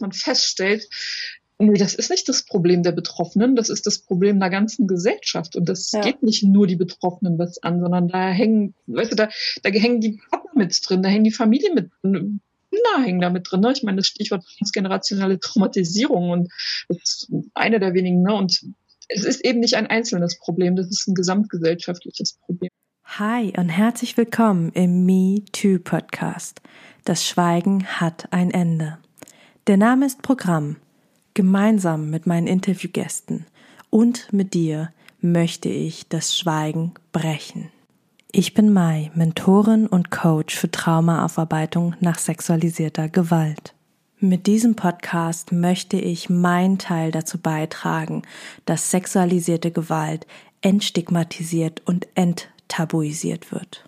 man feststellt, Nee, das ist nicht das Problem der Betroffenen, das ist das Problem der ganzen Gesellschaft. Und das ja. geht nicht nur die Betroffenen was an, sondern da hängen, weißt du, da, da hängen die Partner mit drin, da hängen die Familie mit drin, Kinder hängen da mit drin. Ne? Ich meine, das Stichwort transgenerationale Traumatisierung und das ist eine der wenigen. Ne? Und es ist eben nicht ein einzelnes Problem, das ist ein gesamtgesellschaftliches Problem. Hi und herzlich willkommen im Me Too Podcast. Das Schweigen hat ein Ende. Der Name ist Programm. Gemeinsam mit meinen Interviewgästen und mit dir möchte ich das Schweigen brechen. Ich bin Mai, Mentorin und Coach für Traumaaufarbeitung nach sexualisierter Gewalt. Mit diesem Podcast möchte ich meinen Teil dazu beitragen, dass sexualisierte Gewalt entstigmatisiert und enttabuisiert wird.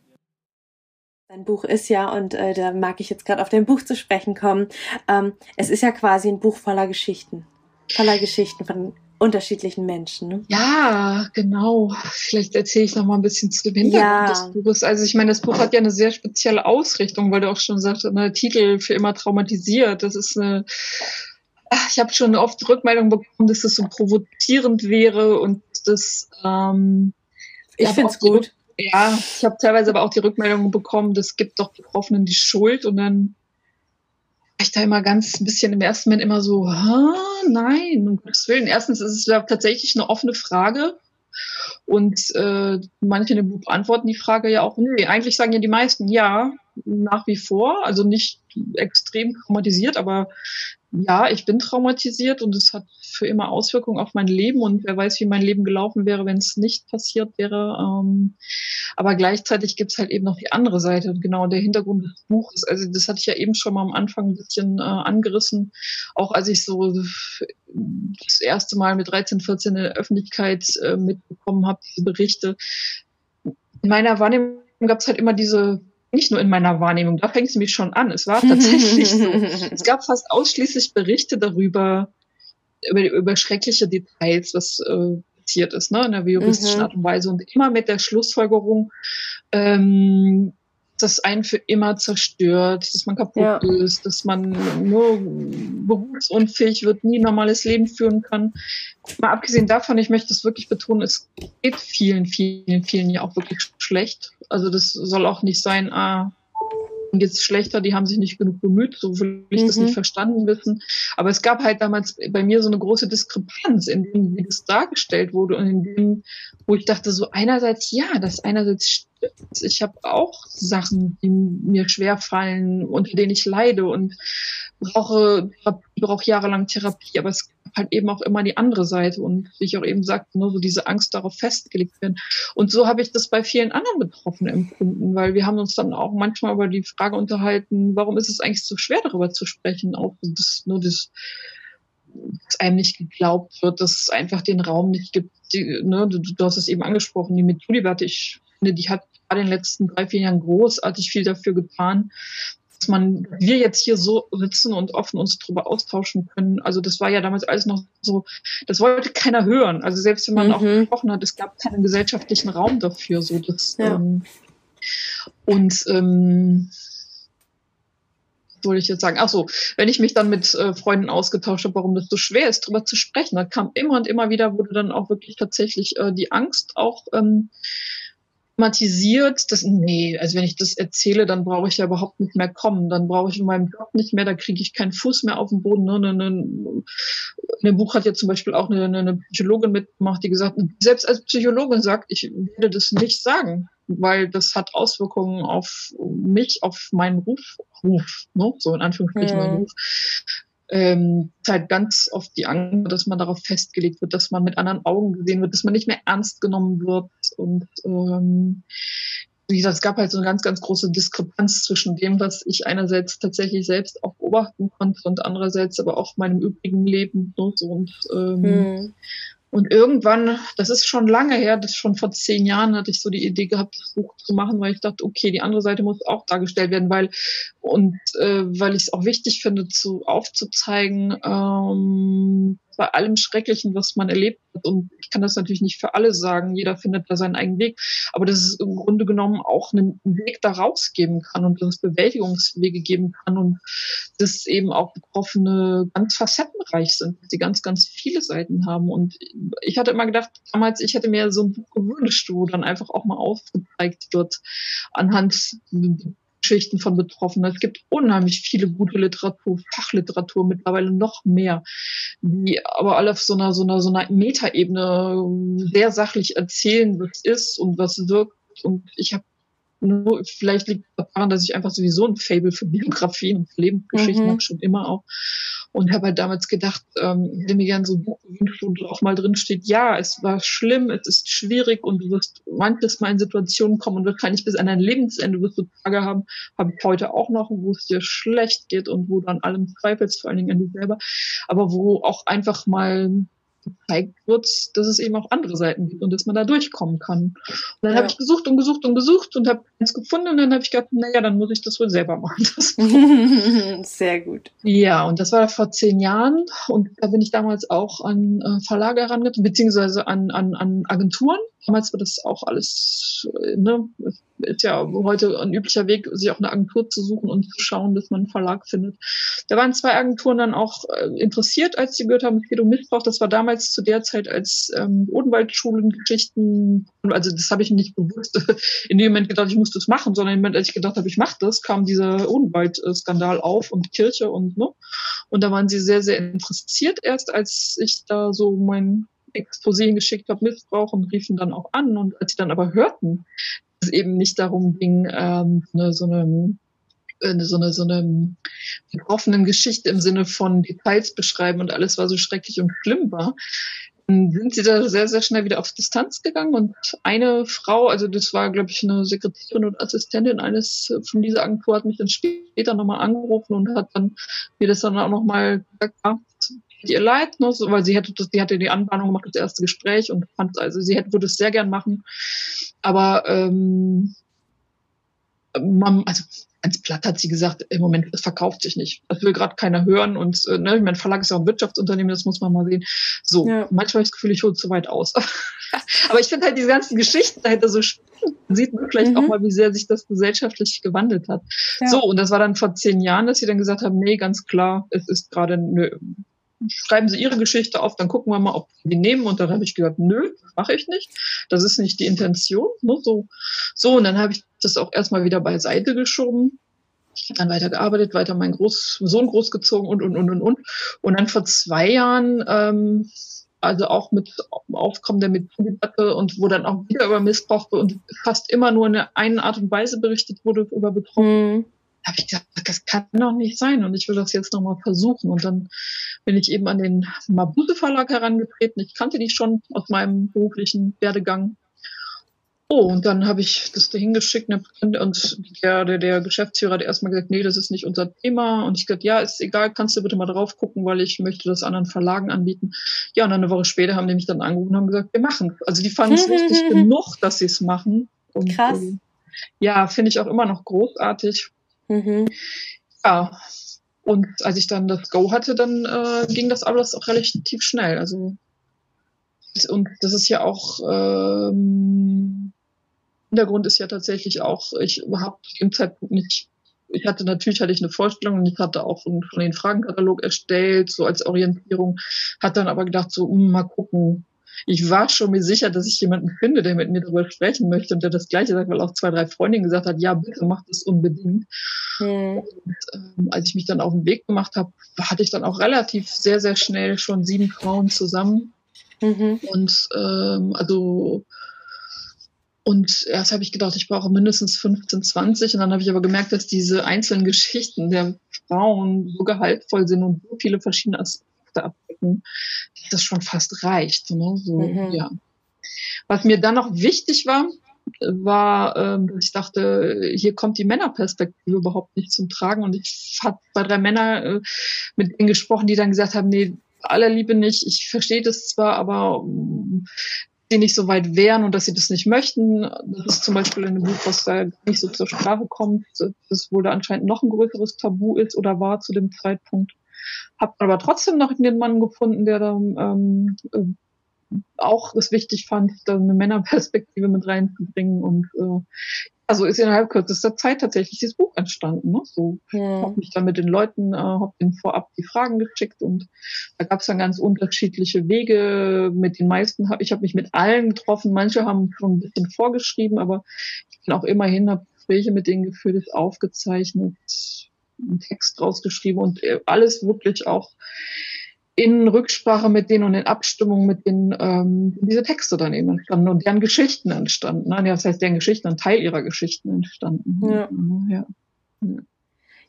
Dein Buch ist ja, und äh, da mag ich jetzt gerade auf dein Buch zu sprechen kommen, ähm, es ist ja quasi ein Buch voller Geschichten. Voller Geschichten von unterschiedlichen Menschen. Ne? Ja, genau. Vielleicht erzähle ich noch mal ein bisschen zu dem Hintergrund ja. des Buches. Also ich meine, das Buch hat ja eine sehr spezielle Ausrichtung, weil du auch schon sagst, eine Titel für immer traumatisiert. Das ist eine ich habe schon oft Rückmeldungen bekommen, dass das so provozierend wäre und das ähm, ich finde es gut. Ja, ich habe teilweise aber auch die Rückmeldungen bekommen, das gibt doch Betroffenen die Schuld und dann war ich da immer ganz ein bisschen im ersten Moment immer so, nein, um Gottes Willen. Erstens ist es ja tatsächlich eine offene Frage. Und äh, manche beantworten die Frage ja auch, nee, eigentlich sagen ja die meisten ja, nach wie vor, also nicht extrem traumatisiert, aber ja, ich bin traumatisiert und es hat für immer Auswirkungen auf mein Leben und wer weiß, wie mein Leben gelaufen wäre, wenn es nicht passiert wäre. Ähm, aber gleichzeitig gibt es halt eben noch die andere Seite und genau der Hintergrund des Buches. Also das hatte ich ja eben schon mal am Anfang ein bisschen äh, angerissen, auch als ich so das erste Mal mit 13, 14 in der Öffentlichkeit äh, mitbekommen habe, diese Berichte. In meiner Wahrnehmung gab es halt immer diese nicht nur in meiner Wahrnehmung, da fängt es nämlich schon an. Es war tatsächlich so. Es gab fast ausschließlich Berichte darüber, über, über schreckliche Details, was äh, passiert ist, ne, in der juristischen mhm. Art und Weise. Und immer mit der Schlussfolgerung, ähm, das einen für immer zerstört, dass man kaputt ja. ist, dass man nur berufsunfähig wird, nie ein normales Leben führen kann. Mal abgesehen davon, ich möchte es wirklich betonen, es geht vielen, vielen, vielen ja auch wirklich schlecht. Also das soll auch nicht sein, ah, geht es schlechter, die haben sich nicht genug bemüht, so will ich mhm. das nicht mhm. verstanden wissen. Aber es gab halt damals bei mir so eine große Diskrepanz, in dem, wie das dargestellt wurde und in dem, wo ich dachte, so einerseits ja, das einerseits. Ich habe auch Sachen, die mir schwer fallen, unter denen ich leide und brauche, brauche jahrelang Therapie, aber es halt eben auch immer die andere Seite und wie ich auch eben sagte, nur so diese Angst darauf festgelegt werden. Und so habe ich das bei vielen anderen Betroffenen empfunden, weil wir haben uns dann auch manchmal über die Frage unterhalten, warum ist es eigentlich so schwer darüber zu sprechen, auch das, nur das, dass einem nicht geglaubt wird, dass es einfach den Raum nicht gibt. Die, ne, du, du hast es eben angesprochen, die Methode, ich finde, die hat gerade in den letzten drei, vier Jahren großartig viel dafür getan, dass man, wir jetzt hier so sitzen und offen uns darüber austauschen können. Also das war ja damals alles noch so, das wollte keiner hören. Also selbst wenn man mhm. auch gesprochen hat, es gab keinen gesellschaftlichen Raum dafür. So das, ja. ähm, und ähm, wollte ich jetzt sagen? Ach so, wenn ich mich dann mit äh, Freunden ausgetauscht habe, warum das so schwer ist, darüber zu sprechen, dann kam immer und immer wieder, wurde dann auch wirklich tatsächlich äh, die Angst auch ähm, thematisiert, dass, nee, also wenn ich das erzähle, dann brauche ich ja überhaupt nicht mehr kommen, dann brauche ich in meinem Job nicht mehr, da kriege ich keinen Fuß mehr auf den Boden. Ne? Ne, ne, in dem Buch hat ja zum Beispiel auch eine, eine Psychologin mitgemacht, die gesagt, selbst als Psychologin sagt, ich werde das nicht sagen, weil das hat Auswirkungen auf mich, auf meinen Ruf, Ruf, ne? so in Anführungsstrichen mhm. meinen Ruf ähm, halt ganz oft die Angst, dass man darauf festgelegt wird, dass man mit anderen Augen gesehen wird, dass man nicht mehr ernst genommen wird. Und ähm, wie gesagt, es gab halt so eine ganz, ganz große Diskrepanz zwischen dem, was ich einerseits tatsächlich selbst auch beobachten konnte und andererseits aber auch meinem übrigen Leben. Ne, so, und ähm, hm. Und irgendwann, das ist schon lange her, das schon vor zehn Jahren hatte ich so die Idee gehabt, das Buch zu machen, weil ich dachte, okay, die andere Seite muss auch dargestellt werden, weil und äh, weil ich es auch wichtig finde, zu aufzuzeigen, ähm, bei allem Schrecklichen, was man erlebt hat. Und ich kann das natürlich nicht für alle sagen. Jeder findet da seinen eigenen Weg. Aber dass es im Grunde genommen auch einen Weg da rausgeben kann und dass es Bewältigungswege geben kann und dass eben auch Betroffene ganz facettenreich sind, sie ganz, ganz viele Seiten haben. Und ich hatte immer gedacht, damals, ich hätte mir so ein Buch gewünscht, wo dann einfach auch mal aufgezeigt wird anhand Geschichten von Betroffenen. Es gibt unheimlich viele gute Literatur, Fachliteratur, mittlerweile noch mehr, die aber alle auf so einer, so einer, so einer Metaebene sehr sachlich erzählen, was ist und was wirkt. Und ich habe nur, vielleicht liegt daran, dass ich einfach sowieso ein Fable für Biografien und Lebensgeschichten mhm. habe, schon immer auch. Und habe halt damals gedacht, ähm, ich hätte mir gerne so ein Buch gewünscht, wo auch mal drin steht, ja, es war schlimm, es ist schwierig und du wirst manches Mal in Situationen kommen und wahrscheinlich bis an dein Lebensende wirst du Tage haben, habe ich heute auch noch, wo es dir schlecht geht und wo du an allem zweifelst, vor allen Dingen an dir selber, aber wo auch einfach mal gezeigt wird, dass es eben auch andere Seiten gibt und dass man da durchkommen kann. Und dann ja. habe ich gesucht und gesucht und gesucht und habe eins gefunden und dann habe ich gedacht, naja, dann muss ich das wohl selber machen. Sehr gut. Ja, und das war vor zehn Jahren und da bin ich damals auch an äh, Verlage herangetreten, beziehungsweise an, an, an Agenturen. Damals war das auch alles, äh, ne, ist ja heute ein üblicher Weg, sich auch eine Agentur zu suchen und zu schauen, dass man einen Verlag findet. Da waren zwei Agenturen dann auch äh, interessiert, als sie gehört haben, es geht um Missbrauch. Das war damals zu der Zeit, als ähm, Odenwaldschulen Geschichten, also das habe ich nicht bewusst in dem Moment gedacht, ich muss das machen, sondern im Moment, als ich gedacht habe, ich mache das, kam dieser Odenwald-Skandal auf und Kirche und ne. Und da waren sie sehr, sehr interessiert erst, als ich da so mein Exposé hingeschickt habe, Missbrauch und riefen dann auch an. Und als sie dann aber hörten, es eben nicht darum ging, ähm, eine, so eine äh, so eine, so eine betroffenen Geschichte im Sinne von Details beschreiben und alles war so schrecklich und schlimm war, sind sie da sehr, sehr schnell wieder auf Distanz gegangen und eine Frau, also das war, glaube ich, eine Sekretärin und Assistentin eines von dieser Agentur, hat mich dann später nochmal angerufen und hat dann mir das dann auch nochmal gesagt, ihr leid, ne, so, weil sie hätte das, die hatte die Anbahnung gemacht, das erste Gespräch und fand, also sie hätte, würde es sehr gern machen. Aber ähm, man, also ganz platt hat sie gesagt, im Moment, es verkauft sich nicht. Das will gerade keiner hören. Und äh, ne, mein Verlag ist ja auch ein Wirtschaftsunternehmen, das muss man mal sehen. So, ja. manchmal habe ich das Gefühl, ich hole zu weit aus. Aber ich finde halt diese ganzen Geschichten dahinter so spannend. Man sieht man vielleicht mhm. auch mal, wie sehr sich das gesellschaftlich gewandelt hat. Ja. So, und das war dann vor zehn Jahren, dass sie dann gesagt haben, nee, ganz klar, es ist gerade, nö, schreiben Sie Ihre Geschichte auf, dann gucken wir mal, ob wir die nehmen. Und dann habe ich gesagt, nö, mache ich nicht. Das ist nicht die Intention. Ne? So, so, und dann habe ich das auch erstmal wieder beiseite geschoben. Dann weiter gearbeitet, weiter meinen Groß Sohn großgezogen und, und, und, und, und. Und dann vor zwei Jahren, ähm, also auch mit Aufkommen der Methodendebatte und wo dann auch wieder über Missbrauch und fast immer nur in einer Art und Weise berichtet wurde über Betroffene. Mhm habe ich gesagt, das kann doch nicht sein und ich will das jetzt nochmal versuchen. Und dann bin ich eben an den Mabuse Verlag herangetreten. Ich kannte die schon aus meinem beruflichen Werdegang. Oh, und dann habe ich das da hingeschickt und der, der, der Geschäftsführer hat erstmal gesagt, nee, das ist nicht unser Thema. Und ich gesagt, ja, ist egal, kannst du bitte mal drauf gucken, weil ich möchte das anderen Verlagen anbieten. Ja, und dann eine Woche später haben die mich dann angerufen und haben gesagt, wir machen Also die fanden es wichtig genug, dass sie es machen. Und, Krass. Äh, ja, finde ich auch immer noch großartig. Mhm. Ja, und als ich dann das Go hatte, dann äh, ging das alles auch relativ schnell. Also und das ist ja auch ähm, Hintergrund ist ja tatsächlich auch, ich habe im Zeitpunkt nicht, ich hatte natürlich hatte ich eine Vorstellung und ich hatte auch schon den Fragenkatalog erstellt, so als Orientierung, hat dann aber gedacht, so, mh, hm, mal gucken, ich war schon mir sicher, dass ich jemanden finde, der mit mir darüber sprechen möchte und der das Gleiche sagt, weil auch zwei, drei Freundinnen gesagt hat, ja, bitte mach das unbedingt. Mhm. Und, ähm, als ich mich dann auf den Weg gemacht habe, hatte ich dann auch relativ sehr, sehr schnell schon sieben Frauen zusammen. Mhm. Und ähm, also und erst habe ich gedacht, ich brauche mindestens 15, 20. Und dann habe ich aber gemerkt, dass diese einzelnen Geschichten der Frauen so gehaltvoll sind und so viele verschiedene Aspekte dass das schon fast reicht. Ne? So, mhm. ja. Was mir dann noch wichtig war, war, ähm, dass ich dachte, hier kommt die Männerperspektive überhaupt nicht zum Tragen. Und ich habe bei drei Männern äh, mit denen gesprochen, die dann gesagt haben, nee, aller Liebe nicht. Ich verstehe das zwar, aber die nicht so weit wären und dass sie das nicht möchten. Das ist zum Beispiel in einem Buch, was da nicht so zur Sprache kommt, das wohl da anscheinend noch ein größeres Tabu ist oder war zu dem Zeitpunkt. Hab aber trotzdem noch den Mann gefunden, der da ähm, äh, auch es wichtig fand, da eine Männerperspektive mit reinzubringen und äh, also ist innerhalb kürzester Zeit tatsächlich dieses Buch entstanden. Ne? So, ja. Ich habe mich dann mit den Leuten, äh, habe ihnen vorab die Fragen geschickt und da gab es dann ganz unterschiedliche Wege. Mit den meisten habe ich habe mich mit allen getroffen. Manche haben schon ein bisschen vorgeschrieben, aber ich bin auch immerhin habe Gespräche mit denen geführt, aufgezeichnet, einen Text rausgeschrieben und äh, alles wirklich auch in Rücksprache mit denen und in Abstimmung mit denen ähm, diese Texte dann eben entstanden und deren Geschichten entstanden. Ne? Das heißt, deren Geschichten, ein Teil ihrer Geschichten entstanden. Ja. ja.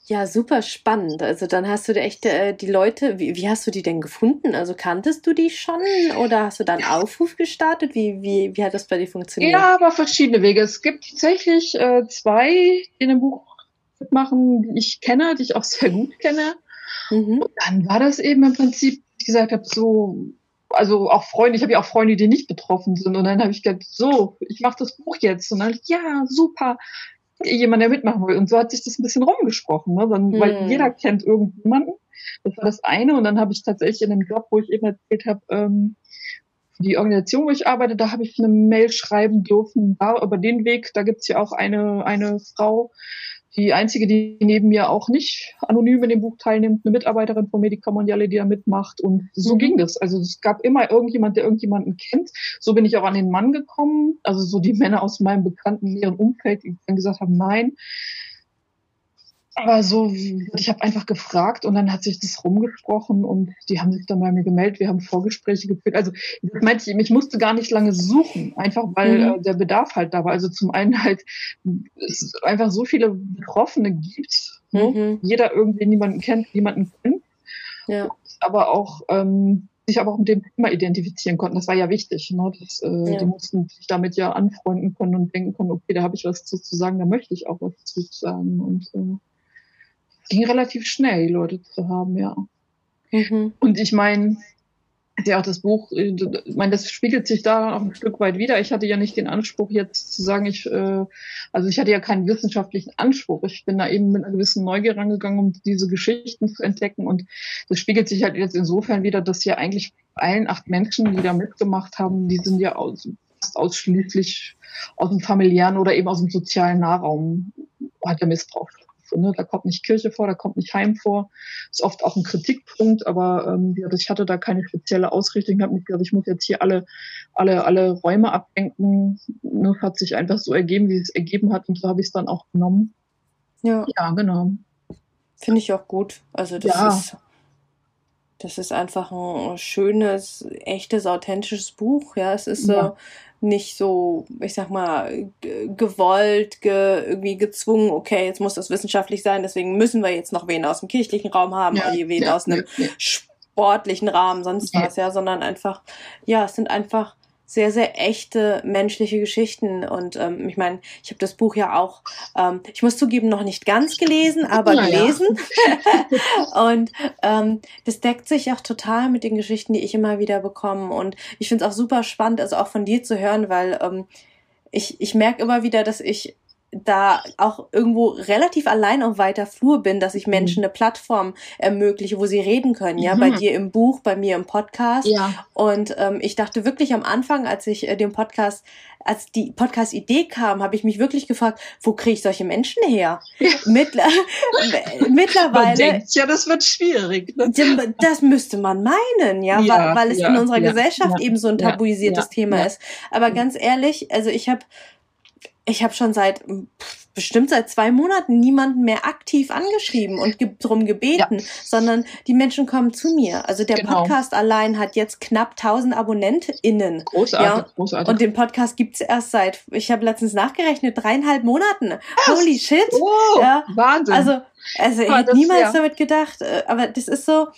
ja. super spannend. Also dann hast du echt äh, die Leute, wie, wie hast du die denn gefunden? Also kanntest du die schon oder hast du da einen Aufruf gestartet? Wie, wie, wie hat das bei dir funktioniert? Ja, aber verschiedene Wege. Es gibt tatsächlich äh, zwei, die in dem Buch mitmachen, die ich kenne, die ich auch sehr gut kenne. Mhm. Und dann war das eben im Prinzip, wie ich gesagt habe, so, also auch Freunde, ich habe ja auch Freunde, die nicht betroffen sind. Und dann habe ich gedacht, so, ich mache das Buch jetzt. Und dann, ja, super, jemand, der mitmachen will. Und so hat sich das ein bisschen rumgesprochen, ne? Dann, mhm. weil jeder kennt irgendjemanden. Das war das eine. Und dann habe ich tatsächlich in dem Job, wo ich eben erzählt habe, ähm, die Organisation, wo ich arbeite, da habe ich eine Mail schreiben dürfen. Da, über den Weg, da gibt's ja auch eine, eine Frau, die einzige, die neben mir auch nicht anonym in dem Buch teilnimmt, eine Mitarbeiterin von Medica Mondiale, die da mitmacht. Und so mhm. ging das. Also es gab immer irgendjemand, der irgendjemanden kennt. So bin ich auch an den Mann gekommen. Also so die Männer aus meinem bekannten näheren Umfeld, die dann gesagt haben, nein, aber so, ich habe einfach gefragt und dann hat sich das rumgesprochen und die haben sich dann bei mir gemeldet, wir haben Vorgespräche geführt. Also das meinte ich, ich musste gar nicht lange suchen, einfach weil mhm. äh, der Bedarf halt da war. Also zum einen halt, es einfach so viele Betroffene gibt, ne? mhm. jeder irgendwie niemanden kennt, niemanden kennt. Ja. Aber auch ähm, sich aber auch mit dem Thema identifizieren konnten. Das war ja wichtig. Ne? Das, äh, ja. Die mussten sich damit ja anfreunden können und denken können, okay, da habe ich was zu, zu sagen, da möchte ich auch was zu sagen. Und äh, ging relativ schnell, die Leute zu haben, ja. Mhm. Und ich meine, ja auch das Buch, äh, ich meine, das spiegelt sich da auch ein Stück weit wieder. Ich hatte ja nicht den Anspruch jetzt zu sagen, ich, äh, also ich hatte ja keinen wissenschaftlichen Anspruch. Ich bin da eben mit einer gewissen Neugier rangegangen, um diese Geschichten zu entdecken. Und das spiegelt sich halt jetzt insofern wieder, dass ja eigentlich allen acht Menschen, die da mitgemacht haben, die sind ja aus, fast ausschließlich aus dem familiären oder eben aus dem sozialen Nahraum hat der Missbrauch Ne? Da kommt nicht Kirche vor, da kommt nicht Heim vor. Ist oft auch ein Kritikpunkt, aber ähm, ich hatte da keine spezielle Ausrichtung. Ich habe nicht gesagt, ich muss jetzt hier alle, alle, alle Räume abdenken. Ne? Hat sich einfach so ergeben, wie es ergeben hat und so habe ich es dann auch genommen. Ja. Ja, genau. Finde ich auch gut. Also das ja. ist das ist einfach ein schönes, echtes, authentisches Buch. Ja, es ist ja. so nicht so, ich sag mal, gewollt, ge, irgendwie gezwungen, okay, jetzt muss das wissenschaftlich sein, deswegen müssen wir jetzt noch wen aus dem kirchlichen Raum haben, ja, oder wen ja, aus einem sportlichen Rahmen, sonst was, ja, sondern einfach, ja, es sind einfach sehr, sehr echte menschliche Geschichten. Und ähm, ich meine, ich habe das Buch ja auch, ähm, ich muss zugeben, noch nicht ganz gelesen, aber ja, gelesen. Ja. und ähm, das deckt sich auch total mit den Geschichten, die ich immer wieder bekomme. Und ich finde es auch super spannend, also auch von dir zu hören, weil ähm, ich, ich merke immer wieder, dass ich da auch irgendwo relativ allein auf weiter Flur bin, dass ich Menschen mhm. eine Plattform ermögliche, wo sie reden können. Ja, mhm. bei dir im Buch, bei mir im Podcast. Ja. Und ähm, ich dachte wirklich am Anfang, als ich äh, den Podcast als die Podcast-Idee kam, habe ich mich wirklich gefragt, wo kriege ich solche Menschen her? Ja. Mittler mittlerweile. Man denkt, ja, das wird schwierig. Ne? Das müsste man meinen, ja, ja weil, weil, es ja, in unserer Gesellschaft eben so ein tabuisiertes Thema ist. Aber ganz ehrlich, also ich habe ich habe schon seit bestimmt seit zwei Monaten niemanden mehr aktiv angeschrieben und ge drum gebeten, ja. sondern die Menschen kommen zu mir. Also der genau. Podcast allein hat jetzt knapp 1000 AbonnentInnen. Großartig, ja? großartig. Und den Podcast gibt's erst seit, ich habe letztens nachgerechnet, dreieinhalb Monaten. Was? Holy shit. Oh, ja. Wahnsinn. Also, also ich hätte niemals ja. damit gedacht, äh, aber das ist so,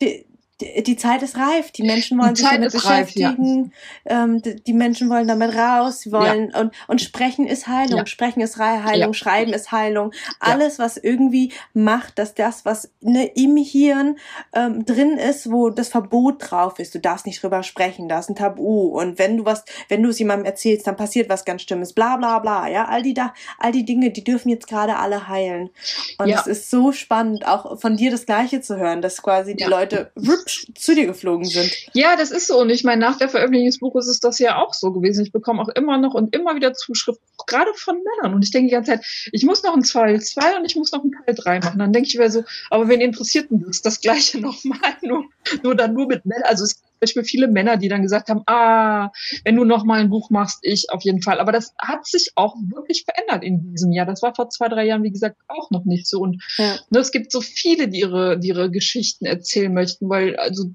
die, die Zeit ist reif. Die Menschen wollen die sich Zeit damit beschäftigen. Reif, ja. ähm, die, die, Menschen wollen damit raus. Sie wollen ja. und und sprechen ist Heilung. Ja. Sprechen ist Heilung. Schreiben ist Heilung. Alles, was irgendwie macht, dass das, was ne, im Hirn ähm, drin ist, wo das Verbot drauf ist. Du darfst nicht drüber sprechen. Da ist ein Tabu. Und wenn du was, wenn du es jemandem erzählst, dann passiert was ganz Stimmes. Bla bla bla. Ja, all die da, all die Dinge, die dürfen jetzt gerade alle heilen. Und es ist so spannend, auch von dir das Gleiche zu hören, dass quasi die Leute zu dir geflogen sind. Ja, das ist so. Und ich meine, nach der Veröffentlichung des Buches ist das ja auch so gewesen. Ich bekomme auch immer noch und immer wieder Zuschriften, gerade von Männern. Und ich denke die ganze Zeit, ich muss noch einen Teil 2 und ich muss noch einen Teil 3 machen. Dann denke ich mir so, aber wen interessiert denn das? Das Gleiche nochmal, nur, nur dann nur mit Männern. Also es Beispiel viele Männer, die dann gesagt haben, ah, wenn du noch mal ein Buch machst, ich auf jeden Fall. Aber das hat sich auch wirklich verändert in diesem Jahr. Das war vor zwei, drei Jahren, wie gesagt, auch noch nicht so. Und ja. ne, es gibt so viele, die ihre, die ihre Geschichten erzählen möchten, weil also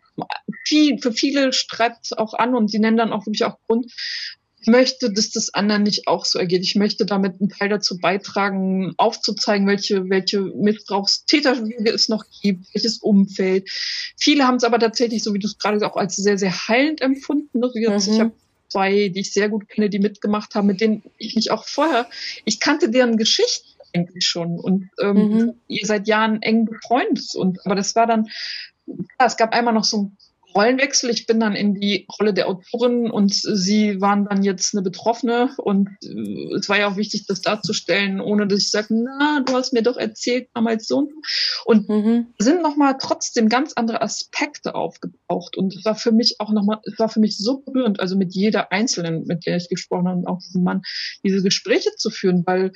viel, für viele streibt es auch an und sie nennen dann auch wirklich auch Grund, möchte, dass das anderen nicht auch so ergeht. Ich möchte damit einen Teil dazu beitragen, aufzuzeigen, welche, welche Missbrauchstäterwege es noch gibt, welches Umfeld. Viele haben es aber tatsächlich, so wie du es gerade auch als sehr, sehr heilend empfunden. Ne? Mhm. Ich habe zwei, die ich sehr gut kenne, die mitgemacht haben, mit denen ich mich auch vorher, ich kannte deren Geschichten eigentlich schon und ähm, mhm. ihr seid Jahren eng befreundet und aber das war dann, ja, es gab einmal noch so ein Rollenwechsel. Ich bin dann in die Rolle der Autorin und sie waren dann jetzt eine Betroffene und äh, es war ja auch wichtig, das darzustellen, ohne dass ich sage, na, du hast mir doch erzählt damals so und mhm. sind nochmal trotzdem ganz andere Aspekte aufgebraucht und es war für mich auch nochmal, es war für mich so berührend, also mit jeder Einzelnen, mit der ich gesprochen habe und auch diesem Mann, diese Gespräche zu führen, weil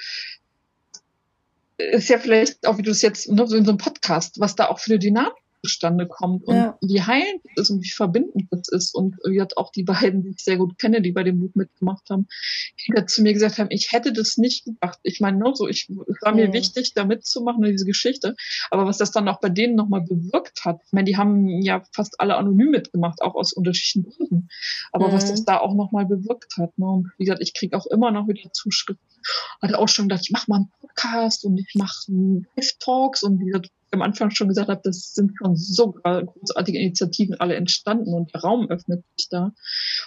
ist ja vielleicht auch, wie du es jetzt, ne, so in so einem Podcast, was da auch für eine Dynamik zustande kommt und ja. wie heilend das ist und wie verbindend das ist. Und wie hat auch die beiden, die ich sehr gut kenne, die bei dem Buch mitgemacht haben, die zu mir gesagt haben, ich hätte das nicht gedacht. Ich meine, nur so, ich, es war mir wichtig, da mitzumachen, diese Geschichte. Aber was das dann auch bei denen nochmal bewirkt hat, ich meine, die haben ja fast alle anonym mitgemacht, auch aus unterschiedlichen Gründen. Aber mhm. was das da auch nochmal bewirkt hat. Ne? Und wie gesagt, ich kriege auch immer noch wieder Zuschriften. Hatte auch schon gedacht, ich mache mal einen Podcast und ich mache Live-Talks und wie gesagt, am Anfang schon gesagt habe, das sind schon so großartige Initiativen alle entstanden und der Raum öffnet sich da.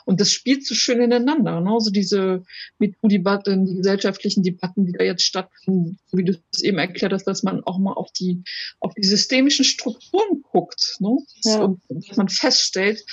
Und das spielt so schön ineinander. Ne? So diese MeToo-Debatten, die gesellschaftlichen Debatten, die da jetzt stattfinden, wie du es eben erklärt hast, dass man auch mal auf die, auf die systemischen Strukturen guckt. Ne? Ja. Und dass man feststellt,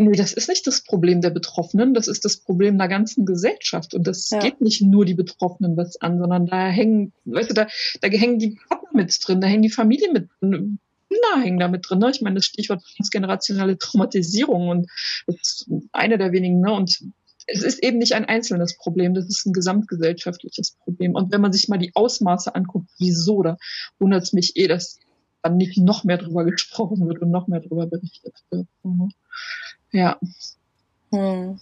Nee, das ist nicht das Problem der Betroffenen, das ist das Problem der ganzen Gesellschaft. Und das ja. geht nicht nur die Betroffenen was an, sondern da hängen, weißt du, da, da hängen die Partner mit drin, da hängen die Familie mit drin, Kinder hängen da mit drin. Ne? Ich meine, das Stichwort transgenerationale Traumatisierung und das ist eine der wenigen, ne? Und es ist eben nicht ein einzelnes Problem, das ist ein gesamtgesellschaftliches Problem. Und wenn man sich mal die Ausmaße anguckt, wieso, da wundert es mich eh, dass dann nicht noch mehr drüber gesprochen wird und noch mehr drüber berichtet wird. Mhm. Ja. Hm.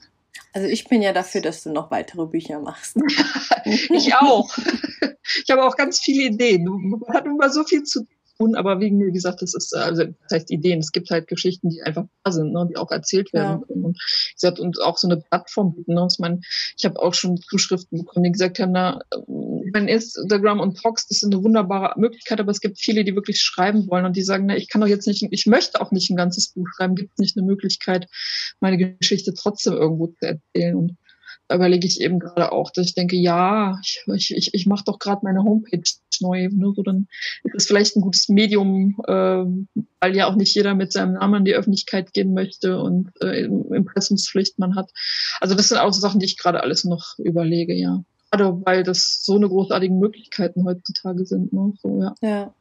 Also ich bin ja dafür, dass du noch weitere Bücher machst. ich auch. Ich habe auch ganz viele Ideen. Man hat immer so viel zu tun, aber wegen, wie gesagt, das ist, also das heißt Ideen. Es gibt halt Geschichten, die einfach da sind, ne, die auch erzählt werden ja. Und, wie gesagt, und auch so eine Plattform bieten. Ne. Ich meine, ich habe auch schon Zuschriften bekommen, die gesagt haben, na, mein Instagram und das ist eine wunderbare Möglichkeit, aber es gibt viele, die wirklich schreiben wollen und die sagen, na, ich kann doch jetzt nicht, ich möchte auch nicht ein ganzes Buch schreiben, gibt es nicht eine Möglichkeit, meine Geschichte trotzdem irgendwo zu erzählen. Und überlege ich eben gerade auch, dass ich denke, ja, ich, ich, ich mache doch gerade meine Homepage neu. Ne? So, dann ist es vielleicht ein gutes Medium, äh, weil ja auch nicht jeder mit seinem Namen in die Öffentlichkeit gehen möchte und äh, Impressumspflicht man hat. Also das sind auch so Sachen, die ich gerade alles noch überlege, ja. Gerade weil das so eine großartigen Möglichkeiten heutzutage sind. Ne? So, ja. ja.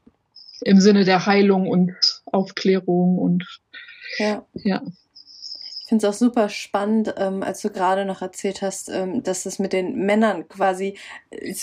Im Sinne der Heilung und Aufklärung und ja. ja. Ich finde es auch super spannend, ähm, als du gerade noch erzählt hast, ähm, dass es mit den Männern quasi, äh,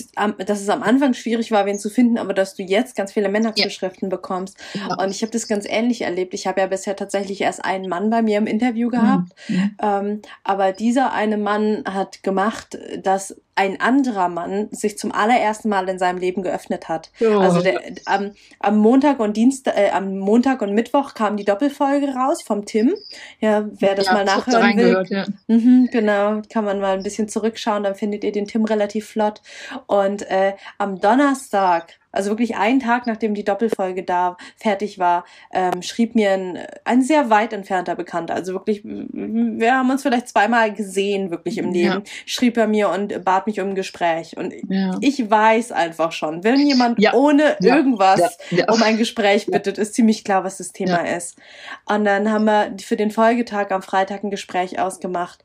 dass es am Anfang schwierig war, wen zu finden, aber dass du jetzt ganz viele Männerzuschriften ja. bekommst. Ja. Und ich habe das ganz ähnlich erlebt. Ich habe ja bisher tatsächlich erst einen Mann bei mir im Interview gehabt, mhm. ähm, aber dieser eine Mann hat gemacht, dass ein anderer Mann sich zum allerersten Mal in seinem Leben geöffnet hat. Ja. Also der, am, am Montag und Dienstag, äh, am Montag und Mittwoch kam die Doppelfolge raus vom Tim. Ja, wer das ja, mal nachhören will, ja. mhm, genau, kann man mal ein bisschen zurückschauen, dann findet ihr den Tim relativ flott. Und äh, am Donnerstag also wirklich einen Tag, nachdem die Doppelfolge da fertig war, ähm, schrieb mir ein, ein sehr weit entfernter Bekannter, also wirklich, wir haben uns vielleicht zweimal gesehen, wirklich im Leben, ja. schrieb er mir und bat mich um ein Gespräch. Und ja. ich weiß einfach schon, wenn jemand ja. ohne irgendwas um ein Gespräch bittet, ist ziemlich klar, was das Thema ist. Und dann haben wir für den Folgetag am Freitag ein Gespräch ausgemacht.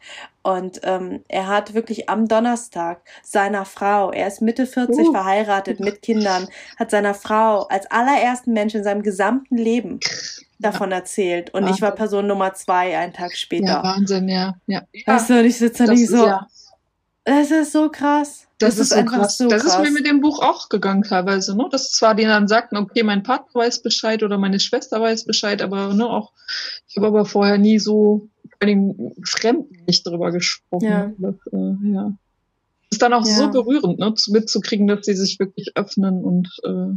Und ähm, er hat wirklich am Donnerstag seiner Frau, er ist Mitte 40 uh. verheiratet mit Kindern, hat seiner Frau als allerersten Mensch in seinem gesamten Leben davon erzählt. Und Wahnsinn. ich war Person Nummer zwei einen Tag später. Ja, Wahnsinn, ja. ja. Weißt du, und ich sitze da nicht so. Ja. Das ist so krass. Das, das ist, so einfach krass. so das krass. ist mir mit dem Buch auch gegangen teilweise, ne? Dass zwar die dann sagten, okay, mein Partner weiß Bescheid oder meine Schwester weiß Bescheid, aber ne, auch, ich habe aber vorher nie so vor allem Fremden nicht darüber gesprochen. Ja. Das, äh, ja. ist dann auch ja. so berührend, ne, mitzukriegen, dass sie sich wirklich öffnen und äh,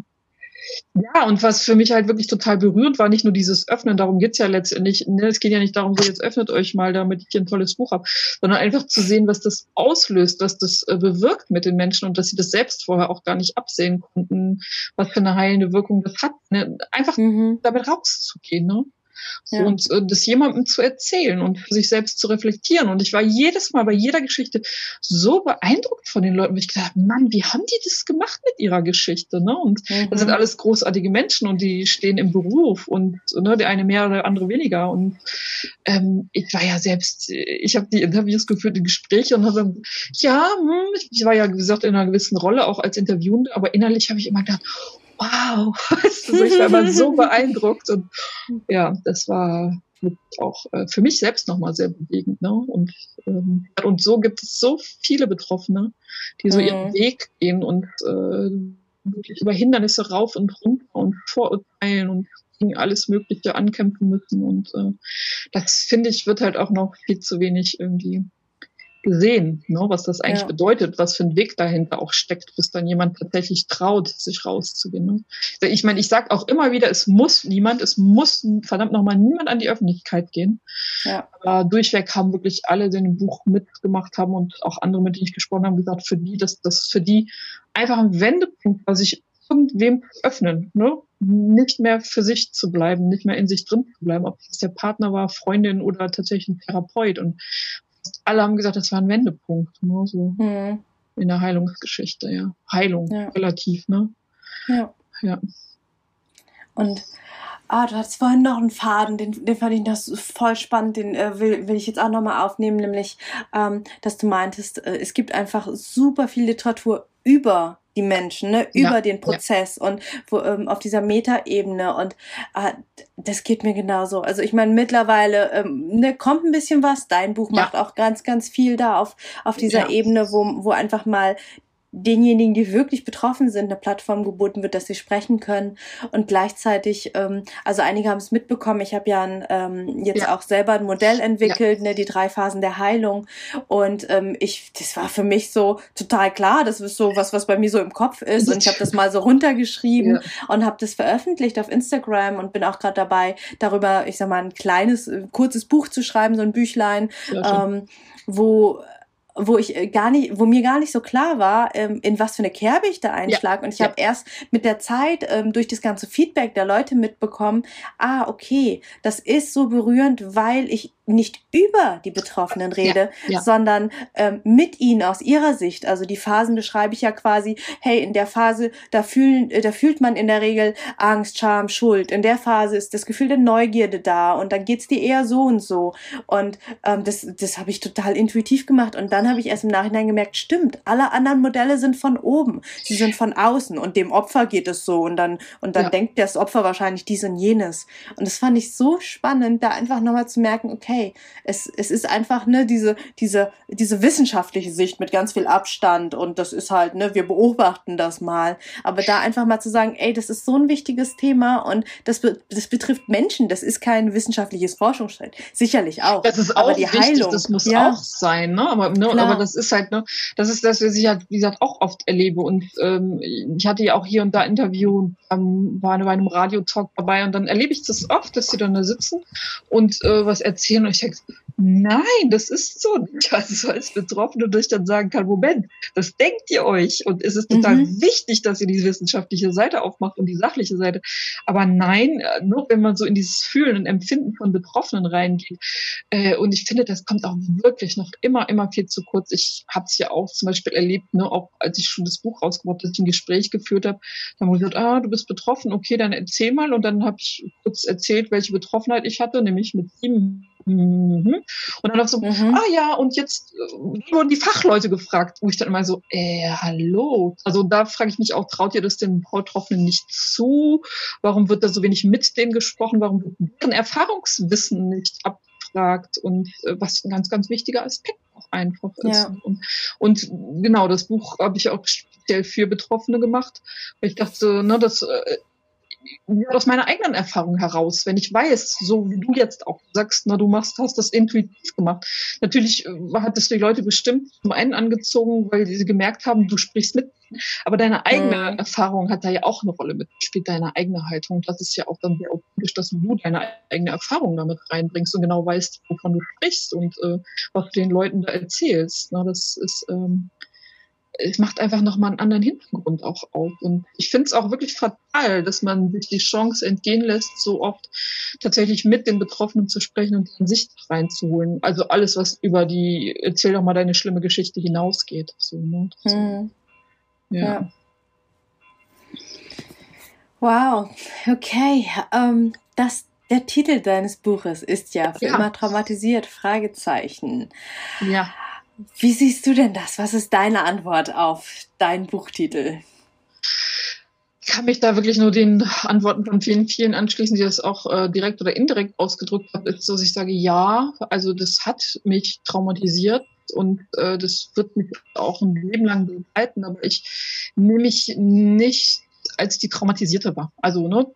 ja, und was für mich halt wirklich total berührend war, nicht nur dieses Öffnen, darum geht's ja letztendlich, ne, es geht ja nicht darum, so jetzt öffnet euch mal, damit ich ein tolles Buch habe, sondern einfach zu sehen, was das auslöst, was das äh, bewirkt mit den Menschen und dass sie das selbst vorher auch gar nicht absehen konnten, was für eine heilende Wirkung das hat. Ne? Einfach mhm. damit rauszugehen. Ne? Ja. Und äh, das jemandem zu erzählen und für sich selbst zu reflektieren. Und ich war jedes Mal bei jeder Geschichte so beeindruckt von den Leuten, weil ich gedacht habe, Mann, wie haben die das gemacht mit ihrer Geschichte? Ne? Und mhm. das sind alles großartige Menschen und die stehen im Beruf und ne, der eine mehr oder der andere weniger. Und ähm, ich war ja selbst, ich habe die Interviews geführt, die Gespräche und habe ja, hm, ich war ja wie gesagt in einer gewissen Rolle auch als Interviewende, aber innerlich habe ich immer gedacht, wow, weißt du, ich war immer so beeindruckt und ja, das war auch äh, für mich selbst nochmal sehr bewegend. Ne? Und, ähm, und so gibt es so viele Betroffene, die so mhm. ihren Weg gehen und äh, wirklich über Hindernisse rauf und runter und Vorurteilen und gegen alles Mögliche ankämpfen müssen. Und äh, das finde ich wird halt auch noch viel zu wenig irgendwie gesehen, ne, was das eigentlich ja. bedeutet, was für ein Weg dahinter auch steckt, bis dann jemand tatsächlich traut, sich rauszugehen. Ne? Ich meine, ich sage auch immer wieder, es muss niemand, es muss verdammt nochmal niemand an die Öffentlichkeit gehen. Ja. Aber durchweg haben wirklich alle, die ein Buch mitgemacht haben und auch andere, mit denen ich gesprochen habe, gesagt, für die, dass das für die einfach ein Wendepunkt war, sich irgendwem öffnen, ne? nicht mehr für sich zu bleiben, nicht mehr in sich drin zu bleiben, ob es der Partner war, Freundin oder tatsächlich ein Therapeut. Und alle haben gesagt, das war ein Wendepunkt, ne? so mhm. in der Heilungsgeschichte, ja. Heilung, ja. relativ, ne? Ja. Ja. Und Ah, du hattest vorhin noch einen Faden, den, den fand ich das voll spannend, den äh, will, will ich jetzt auch nochmal aufnehmen, nämlich, ähm, dass du meintest, äh, es gibt einfach super viel Literatur über die Menschen, ne, über ja, den Prozess ja. und wo, ähm, auf dieser Metaebene und äh, das geht mir genauso. Also ich meine, mittlerweile ähm, ne, kommt ein bisschen was. Dein Buch ja. macht auch ganz, ganz viel da auf, auf dieser Ebene, wo, wo einfach mal denjenigen, die wirklich betroffen sind, eine Plattform geboten wird, dass sie sprechen können. Und gleichzeitig, ähm, also einige haben es mitbekommen, ich habe ja ein, ähm, jetzt ja. auch selber ein Modell entwickelt, ja. ne, die drei Phasen der Heilung. Und ähm, ich, das war für mich so total klar, das ist so was, was bei mir so im Kopf ist. Und ich habe das mal so runtergeschrieben ja. und habe das veröffentlicht auf Instagram und bin auch gerade dabei, darüber, ich sag mal, ein kleines, äh, kurzes Buch zu schreiben, so ein Büchlein, ähm, wo wo ich äh, gar nicht, wo mir gar nicht so klar war, ähm, in was für eine Kerbe ich da einschlage. Ja. Und ich ja. habe erst mit der Zeit ähm, durch das ganze Feedback der Leute mitbekommen, ah, okay, das ist so berührend, weil ich nicht über die Betroffenen rede, ja, ja. sondern ähm, mit ihnen aus ihrer Sicht. Also die Phasen beschreibe ich ja quasi, hey, in der Phase, da fühlen, äh, da fühlt man in der Regel Angst, Scham, Schuld. In der Phase ist das Gefühl der Neugierde da und dann geht's dir eher so und so. Und ähm, das, das habe ich total intuitiv gemacht. Und dann habe ich erst im Nachhinein gemerkt, stimmt, alle anderen Modelle sind von oben, sie sind von außen und dem Opfer geht es so und dann und dann ja. denkt das Opfer wahrscheinlich dies und jenes. Und das fand ich so spannend, da einfach nochmal zu merken, okay, es, es ist einfach ne diese diese diese wissenschaftliche Sicht mit ganz viel Abstand und das ist halt ne wir beobachten das mal, aber da einfach mal zu sagen, ey, das ist so ein wichtiges Thema und das das betrifft Menschen, das ist kein wissenschaftliches Forschungsfeld, sicherlich auch. Das ist auch aber die wichtig, Heilung, das muss ja. auch sein, ne? Aber ne, aber das ist halt ne, das ist das, was ich halt wie gesagt auch oft erlebe und ähm, ich hatte ja auch hier und da Interview, ähm, war bei einem Radiotalk dabei und dann erlebe ich das oft, dass sie dann da sitzen und äh, was erzählen und ich denke, nein, das ist so nicht. Also als Betroffene, dass ich dann sagen kann, Moment, das denkt ihr euch und es ist total mhm. wichtig, dass ihr die wissenschaftliche Seite aufmacht und die sachliche Seite. Aber nein, äh, nur wenn man so in dieses Fühlen und Empfinden von Betroffenen reingeht. Äh, und ich finde, das kommt auch wirklich noch immer, immer viel zu kurz. Ich habe es ja auch zum Beispiel erlebt, ne, auch als ich schon das Buch rausgebracht habe, dass ich ein Gespräch geführt habe, dann wurde gesagt, ah, du bist betroffen, okay, dann erzähl mal. Und dann habe ich kurz erzählt, welche Betroffenheit ich hatte, nämlich mit sieben Mhm. Und dann noch so, mhm. ah ja, und jetzt äh, wurden die Fachleute gefragt, wo ich dann immer so, äh, hallo. Also da frage ich mich auch, traut ihr das den Betroffenen nicht zu? Warum wird da so wenig mit denen gesprochen? Warum wird deren Erfahrungswissen nicht abgefragt? Und äh, was ein ganz, ganz wichtiger Aspekt auch einfach ist. Ja. Und, und, genau, das Buch habe ich auch speziell für Betroffene gemacht, weil ich dachte, ne, das äh, aus meiner eigenen Erfahrung heraus, wenn ich weiß, so wie du jetzt auch sagst, na, du machst, hast das intuitiv gemacht. Natürlich äh, hat es die Leute bestimmt zum einen angezogen, weil sie gemerkt haben, du sprichst mit, aber deine eigene mhm. Erfahrung hat da ja auch eine Rolle mit, spielt deine eigene Haltung. Das ist ja auch dann sehr authentisch, dass du deine eigene Erfahrung damit reinbringst und genau weißt, wovon du sprichst und äh, was du den Leuten da erzählst. Na, das ist ähm, es macht einfach nochmal einen anderen Hintergrund auch auf. Und ich finde es auch wirklich fatal, dass man sich die Chance entgehen lässt, so oft tatsächlich mit den Betroffenen zu sprechen und deren Sicht reinzuholen. Also alles, was über die erzähl doch mal deine schlimme Geschichte hinausgeht. So, ne? Hm. Ja. ja. Wow, okay. Ähm, das, der Titel deines Buches ist ja für ja. immer traumatisiert, Fragezeichen. Ja. Wie siehst du denn das? Was ist deine Antwort auf deinen Buchtitel? Ich kann mich da wirklich nur den Antworten von vielen, vielen anschließen, die das auch äh, direkt oder indirekt ausgedrückt haben, ist, dass ich sage, ja, also das hat mich traumatisiert und äh, das wird mich auch ein Leben lang begleiten, aber ich nehme mich nicht als die Traumatisierte war. Also, ne,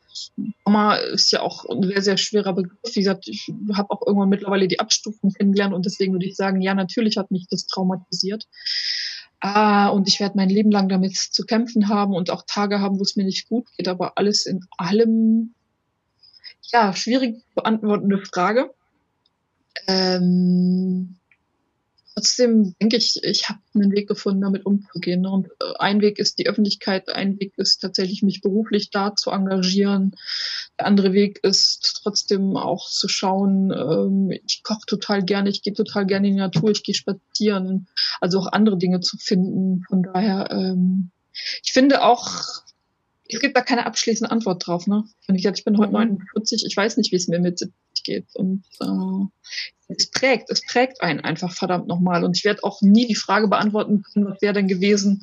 Trauma ist ja auch ein sehr, sehr schwerer Begriff. Wie gesagt, ich habe auch irgendwann mittlerweile die Abstufung kennengelernt und deswegen würde ich sagen, ja, natürlich hat mich das traumatisiert. Ah, und ich werde mein Leben lang damit zu kämpfen haben und auch Tage haben, wo es mir nicht gut geht, aber alles in allem, ja, schwierig beantwortende Frage. Ähm, trotzdem denke ich, ich habe einen Weg gefunden, damit umzugehen. Und äh, ein Weg ist die Öffentlichkeit, ein Weg ist tatsächlich, mich beruflich da zu engagieren. Der andere Weg ist trotzdem auch zu schauen, ähm, ich koche total gerne, ich gehe total gerne in die Natur, ich gehe spazieren, also auch andere Dinge zu finden. Von daher, ähm, ich finde auch, es gibt da keine abschließende Antwort drauf. Ne? Ich bin heute 49, mhm. ich weiß nicht, wie es mir mit 70 geht. Und äh, es prägt, es prägt einen einfach verdammt nochmal. Und ich werde auch nie die Frage beantworten können, was wäre denn gewesen,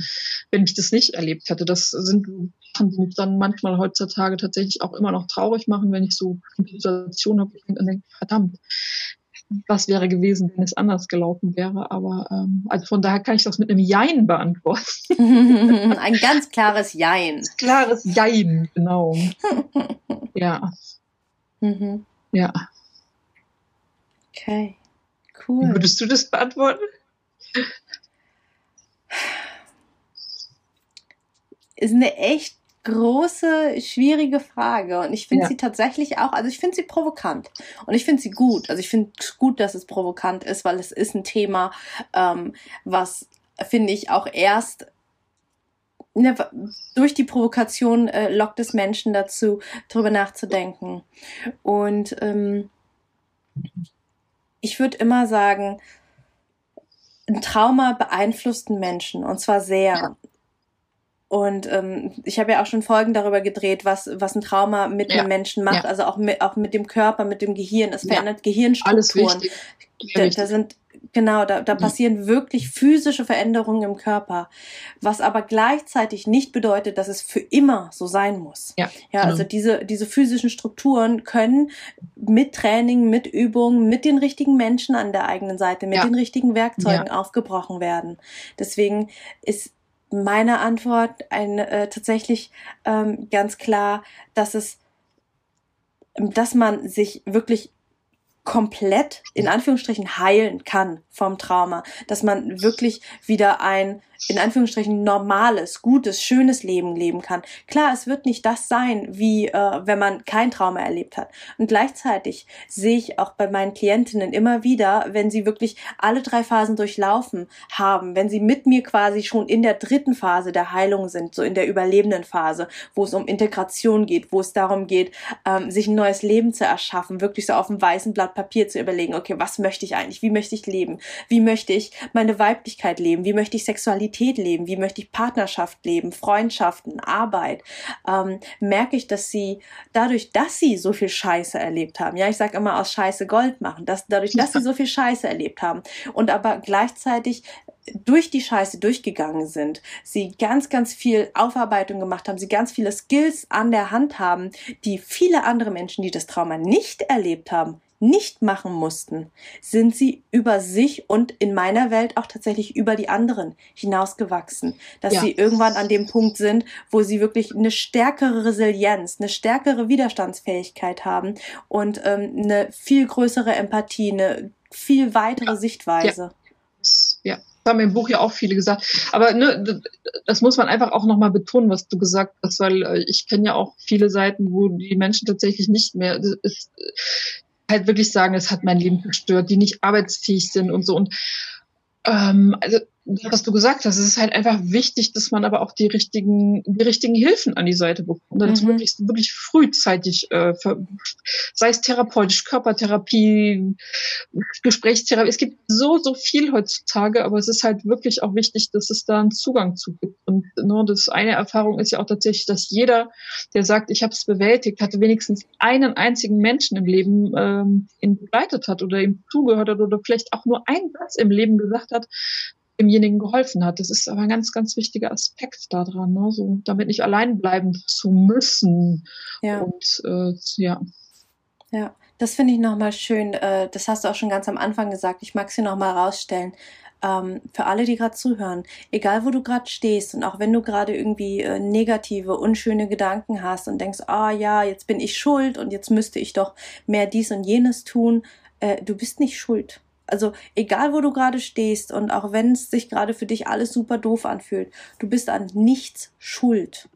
wenn ich das nicht erlebt hätte. Das sind Sachen, die mich dann manchmal heutzutage tatsächlich auch immer noch traurig machen, wenn ich so eine Situation habe, ich denke, verdammt, was wäre gewesen, wenn es anders gelaufen wäre. Aber ähm, also von daher kann ich das mit einem Jein beantworten. Ein ganz klares Jein. Klares Jein, genau. ja. Mhm. Ja. Okay, cool. Würdest du das beantworten? Ist eine echt große, schwierige Frage. Und ich finde ja. sie tatsächlich auch, also ich finde sie provokant. Und ich finde sie gut. Also ich finde es gut, dass es provokant ist, weil es ist ein Thema, ähm, was, finde ich, auch erst ne, durch die Provokation äh, lockt es Menschen dazu, darüber nachzudenken. Und ähm, ich würde immer sagen, ein Trauma beeinflusst einen Menschen und zwar sehr. Ja. Und ähm, ich habe ja auch schon Folgen darüber gedreht, was, was ein Trauma mit ja. einem Menschen macht, ja. also auch mit, auch mit dem Körper, mit dem Gehirn. Es verändert Gehirnstrukturen. Da, da sind Genau, da, da passieren wirklich physische Veränderungen im Körper, was aber gleichzeitig nicht bedeutet, dass es für immer so sein muss. Ja, ja also genau. diese, diese physischen Strukturen können mit Training, mit Übungen, mit den richtigen Menschen an der eigenen Seite, mit ja. den richtigen Werkzeugen ja. aufgebrochen werden. Deswegen ist meine Antwort ein, äh, tatsächlich ähm, ganz klar, dass es dass man sich wirklich komplett in Anführungsstrichen heilen kann vom Trauma, dass man wirklich wieder ein in Anführungsstrichen normales, gutes, schönes Leben leben kann. Klar, es wird nicht das sein, wie äh, wenn man kein Trauma erlebt hat. Und gleichzeitig sehe ich auch bei meinen Klientinnen immer wieder, wenn sie wirklich alle drei Phasen durchlaufen haben, wenn sie mit mir quasi schon in der dritten Phase der Heilung sind, so in der überlebenden Phase, wo es um Integration geht, wo es darum geht, ähm, sich ein neues Leben zu erschaffen, wirklich so auf dem weißen Blatt Papier zu überlegen, okay, was möchte ich eigentlich? Wie möchte ich leben? Wie möchte ich meine Weiblichkeit leben? Wie möchte ich Sexualität Sexualität leben, wie möchte ich Partnerschaft leben, Freundschaften, Arbeit, ähm, merke ich, dass sie dadurch, dass sie so viel Scheiße erlebt haben, ja, ich sage immer aus Scheiße Gold machen, dass dadurch, dass sie so viel Scheiße erlebt haben und aber gleichzeitig durch die Scheiße durchgegangen sind, sie ganz, ganz viel Aufarbeitung gemacht haben, sie ganz viele Skills an der Hand haben, die viele andere Menschen, die das Trauma nicht erlebt haben, nicht machen mussten, sind sie über sich und in meiner Welt auch tatsächlich über die anderen hinausgewachsen. Dass ja. sie irgendwann an dem Punkt sind, wo sie wirklich eine stärkere Resilienz, eine stärkere Widerstandsfähigkeit haben und ähm, eine viel größere Empathie, eine viel weitere ja. Sichtweise. Ja. ja. Das haben im Buch ja auch viele gesagt. Aber ne, das muss man einfach auch nochmal betonen, was du gesagt hast, weil äh, ich kenne ja auch viele Seiten, wo die Menschen tatsächlich nicht mehr, ist, halt wirklich sagen, es hat mein Leben zerstört, die nicht arbeitsfähig sind und so. Und ähm, also was du gesagt hast, es ist halt einfach wichtig, dass man aber auch die richtigen, die richtigen Hilfen an die Seite bekommt. Und das mhm. wirklich, wirklich frühzeitig, äh, für, sei es therapeutisch, Körpertherapie, Gesprächstherapie. Es gibt so, so viel heutzutage, aber es ist halt wirklich auch wichtig, dass es da einen Zugang zu gibt. Und nur das eine Erfahrung ist ja auch tatsächlich, dass jeder, der sagt, ich habe es bewältigt, hatte wenigstens einen einzigen Menschen im Leben ähm, ihn begleitet hat oder ihm zugehört hat oder vielleicht auch nur einen Satz im Leben gesagt hat, demjenigen geholfen hat. Das ist aber ein ganz, ganz wichtiger Aspekt daran, ne? so, damit nicht allein bleiben zu müssen. Ja. Und äh, ja. Ja, das finde ich nochmal schön. Äh, das hast du auch schon ganz am Anfang gesagt. Ich mag es hier nochmal rausstellen. Ähm, für alle, die gerade zuhören, egal wo du gerade stehst und auch wenn du gerade irgendwie äh, negative, unschöne Gedanken hast und denkst, ah ja, jetzt bin ich schuld und jetzt müsste ich doch mehr dies und jenes tun, äh, du bist nicht schuld. Also egal, wo du gerade stehst und auch wenn es sich gerade für dich alles super doof anfühlt, du bist an nichts schuld.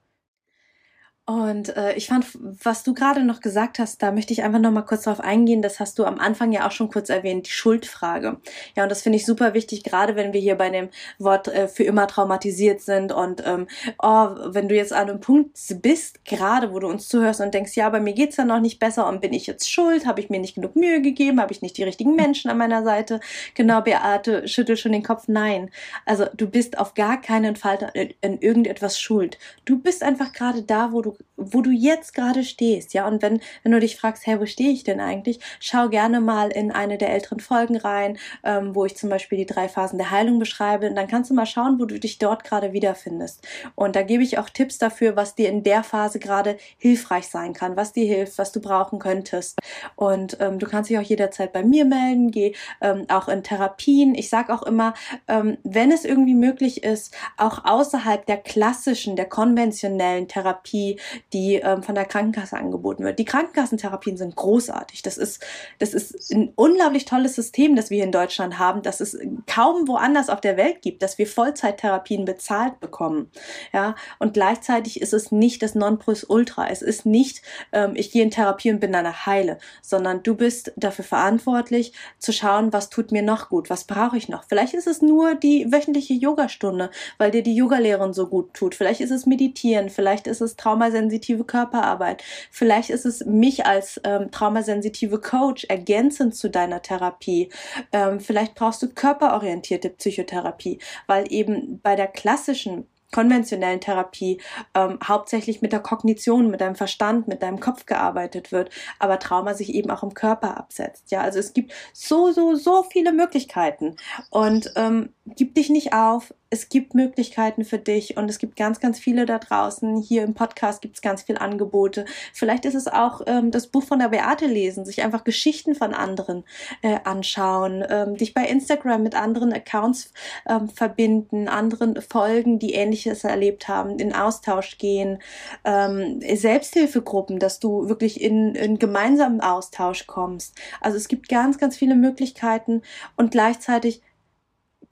Und äh, ich fand, was du gerade noch gesagt hast, da möchte ich einfach noch mal kurz darauf eingehen. Das hast du am Anfang ja auch schon kurz erwähnt, die Schuldfrage. Ja, und das finde ich super wichtig, gerade wenn wir hier bei dem Wort äh, für immer traumatisiert sind und ähm, oh, wenn du jetzt an einem Punkt bist, gerade wo du uns zuhörst und denkst, ja, bei mir geht's ja noch nicht besser und bin ich jetzt schuld? Habe ich mir nicht genug Mühe gegeben? Habe ich nicht die richtigen Menschen an meiner Seite? Genau, Beate schüttelt schon den Kopf. Nein, also du bist auf gar keinen Fall in irgendetwas schuld. Du bist einfach gerade da, wo du wo du jetzt gerade stehst, ja. Und wenn, wenn du dich fragst, hey, wo stehe ich denn eigentlich? Schau gerne mal in eine der älteren Folgen rein, ähm, wo ich zum Beispiel die drei Phasen der Heilung beschreibe. Und dann kannst du mal schauen, wo du dich dort gerade wiederfindest. Und da gebe ich auch Tipps dafür, was dir in der Phase gerade hilfreich sein kann, was dir hilft, was du brauchen könntest. Und ähm, du kannst dich auch jederzeit bei mir melden, geh ähm, auch in Therapien. Ich sage auch immer, ähm, wenn es irgendwie möglich ist, auch außerhalb der klassischen, der konventionellen Therapie, die ähm, von der Krankenkasse angeboten wird. Die Krankenkassentherapien sind großartig. Das ist, das ist ein unglaublich tolles System, das wir in Deutschland haben, das es kaum woanders auf der Welt gibt, dass wir Vollzeittherapien bezahlt bekommen. Ja, und gleichzeitig ist es nicht das Nonplusultra. Es ist nicht, ähm, ich gehe in Therapie und bin danach heile, sondern du bist dafür verantwortlich, zu schauen, was tut mir noch gut, was brauche ich noch. Vielleicht ist es nur die wöchentliche Yogastunde, weil dir die Yogalehrerin so gut tut. Vielleicht ist es Meditieren, vielleicht ist es Trauma traumasensitive Körperarbeit. Vielleicht ist es mich als ähm, traumasensitive Coach ergänzend zu deiner Therapie. Ähm, vielleicht brauchst du körperorientierte Psychotherapie, weil eben bei der klassischen konventionellen Therapie ähm, hauptsächlich mit der Kognition, mit deinem Verstand, mit deinem Kopf gearbeitet wird, aber Trauma sich eben auch im Körper absetzt. Ja, also es gibt so, so, so viele Möglichkeiten und ähm, gib dich nicht auf, es gibt Möglichkeiten für dich und es gibt ganz, ganz viele da draußen. Hier im Podcast gibt es ganz viele Angebote. Vielleicht ist es auch ähm, das Buch von der Beate lesen, sich einfach Geschichten von anderen äh, anschauen, ähm, dich bei Instagram mit anderen Accounts ähm, verbinden, anderen folgen, die Ähnliches erlebt haben, in Austausch gehen, ähm, Selbsthilfegruppen, dass du wirklich in, in gemeinsamen Austausch kommst. Also es gibt ganz, ganz viele Möglichkeiten und gleichzeitig